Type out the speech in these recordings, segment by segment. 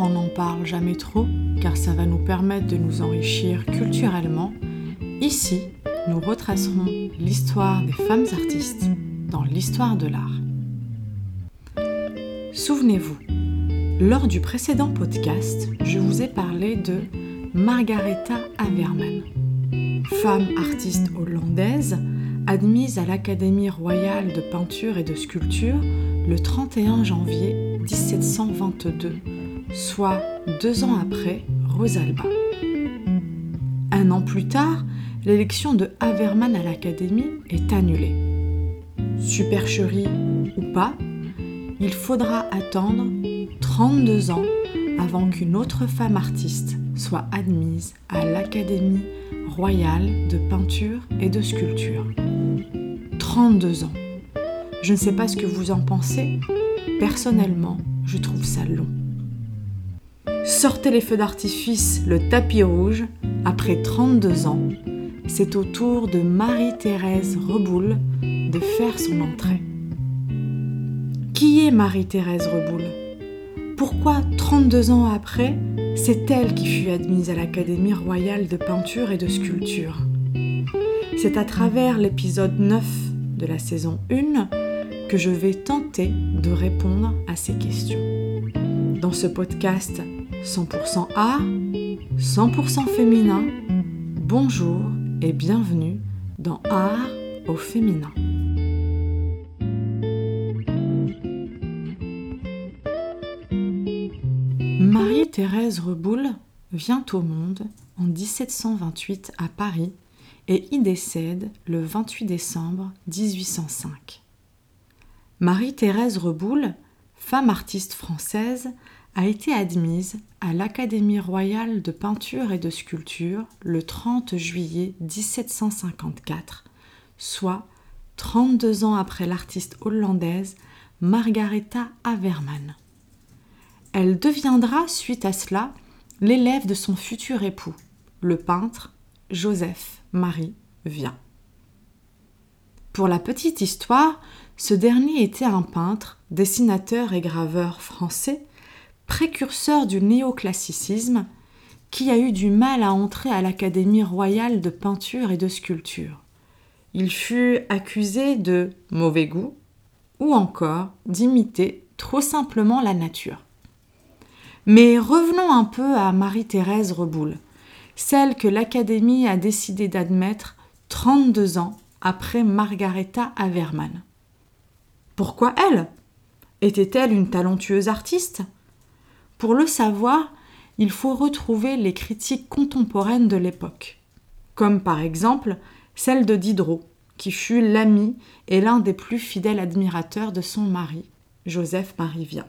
on n'en parle jamais trop, car ça va nous permettre de nous enrichir culturellement. Ici, nous retracerons l'histoire des femmes artistes dans l'histoire de l'art. Souvenez-vous, lors du précédent podcast, je vous ai parlé de Margaretha Haverman, femme artiste hollandaise admise à l'Académie royale de peinture et de sculpture le 31 janvier 1722, soit deux ans après Rosalba. Un an plus tard, l'élection de Haverman à l'Académie est annulée. Supercherie ou pas, il faudra attendre 32 ans avant qu'une autre femme artiste soit admise à l'Académie royale de peinture et de sculpture. 32 ans. Je ne sais pas ce que vous en pensez. Personnellement, je trouve ça long. Sortez les feux d'artifice, le tapis rouge. Après 32 ans, c'est au tour de Marie-Thérèse Reboul de faire son entrée. Qui est Marie-Thérèse Reboul? Pourquoi 32 ans après, c'est elle qui fut admise à l'Académie royale de peinture et de sculpture? C'est à travers l'épisode 9 de la saison 1 que je vais tenter de répondre à ces questions. Dans ce podcast 100% art, 100% féminin, bonjour et bienvenue dans Art au féminin. Marie-Thérèse Reboul vient au monde en 1728 à Paris et y décède le 28 décembre 1805. Marie-Thérèse Reboul, femme artiste française, a été admise à l'Académie royale de peinture et de sculpture le 30 juillet 1754, soit 32 ans après l'artiste hollandaise Margaretha Haverman. Elle deviendra, suite à cela, l'élève de son futur époux, le peintre Joseph Marie Vien. Pour la petite histoire, ce dernier était un peintre, dessinateur et graveur français, précurseur du néoclassicisme, qui a eu du mal à entrer à l'Académie royale de peinture et de sculpture. Il fut accusé de mauvais goût ou encore d'imiter trop simplement la nature. Mais revenons un peu à Marie-Thérèse Reboul, celle que l'Académie a décidé d'admettre 32 ans après Margaretha Haverman. Pourquoi elle? Était-elle une talentueuse artiste? Pour le savoir, il faut retrouver les critiques contemporaines de l'époque, comme par exemple celle de Diderot, qui fut l'ami et l'un des plus fidèles admirateurs de son mari, Joseph-Marie Vien.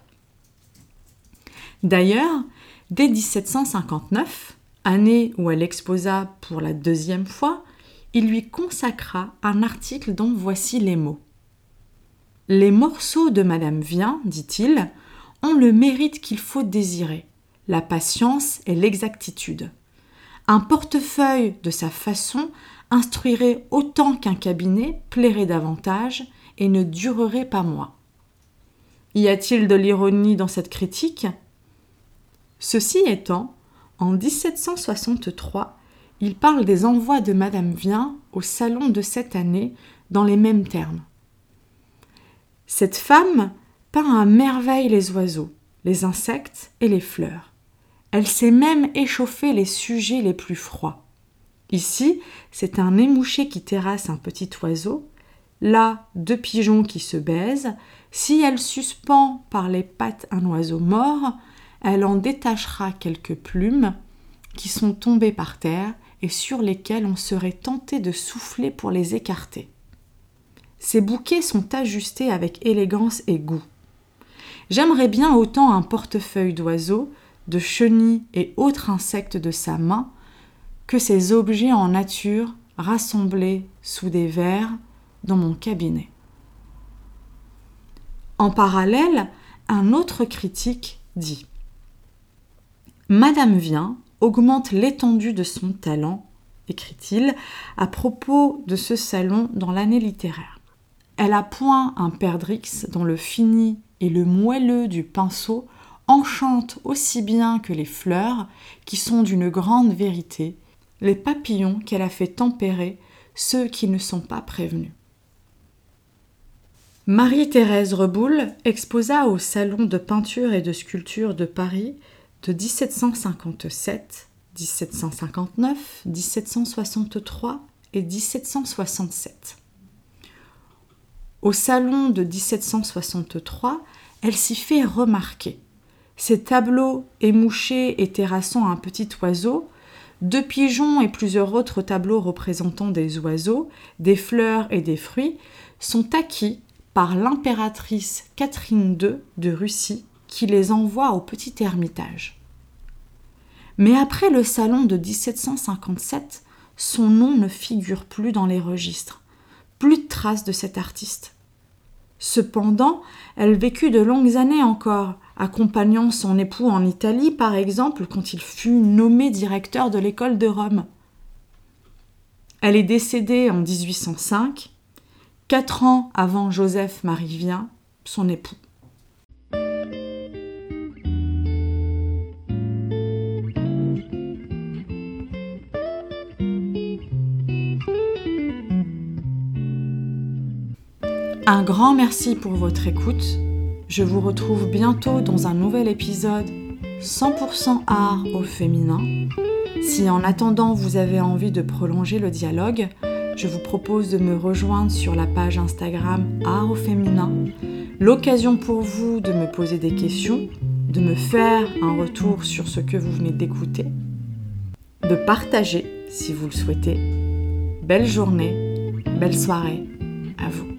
D'ailleurs, dès 1759, année où elle exposa pour la deuxième fois, il lui consacra un article dont voici les mots. Les morceaux de Madame Vien, dit-il, le mérite qu'il faut désirer, la patience et l'exactitude. Un portefeuille de sa façon instruirait autant qu'un cabinet, plairait davantage et ne durerait pas moins. Y a-t-il de l'ironie dans cette critique? Ceci étant, en 1763, il parle des envois de Madame Vien au salon de cette année dans les mêmes termes. Cette femme peint à merveille les oiseaux, les insectes et les fleurs. Elle sait même échauffer les sujets les plus froids. Ici, c'est un émouché qui terrasse un petit oiseau, là, deux pigeons qui se baisent. Si elle suspend par les pattes un oiseau mort, elle en détachera quelques plumes qui sont tombées par terre et sur lesquels on serait tenté de souffler pour les écarter. Ces bouquets sont ajustés avec élégance et goût. J'aimerais bien autant un portefeuille d'oiseaux, de chenilles et autres insectes de sa main que ces objets en nature rassemblés sous des verres dans mon cabinet. En parallèle, un autre critique dit Madame vient, augmente l'étendue de son talent, écrit-il, à propos de ce salon dans l'année littéraire. Elle a point un perdrix dont le fini et le moelleux du pinceau enchantent aussi bien que les fleurs, qui sont d'une grande vérité, les papillons qu'elle a fait tempérer, ceux qui ne sont pas prévenus. Marie-Thérèse Reboul exposa au Salon de peinture et de sculpture de Paris de 1757, 1759, 1763 et 1767. Au Salon de 1763, elle s'y fait remarquer. Ses tableaux émouchés et terrassant un petit oiseau, deux pigeons et plusieurs autres tableaux représentant des oiseaux, des fleurs et des fruits sont acquis par l'impératrice Catherine II de Russie qui les envoie au petit ermitage. Mais après le salon de 1757, son nom ne figure plus dans les registres. Plus de traces de cet artiste. Cependant, elle vécut de longues années encore, accompagnant son époux en Italie, par exemple, quand il fut nommé directeur de l'école de Rome. Elle est décédée en 1805, quatre ans avant Joseph Marivien, son époux. Un grand merci pour votre écoute. Je vous retrouve bientôt dans un nouvel épisode 100% art au féminin. Si en attendant vous avez envie de prolonger le dialogue, je vous propose de me rejoindre sur la page Instagram Art au féminin. L'occasion pour vous de me poser des questions, de me faire un retour sur ce que vous venez d'écouter, de partager si vous le souhaitez. Belle journée, belle soirée à vous.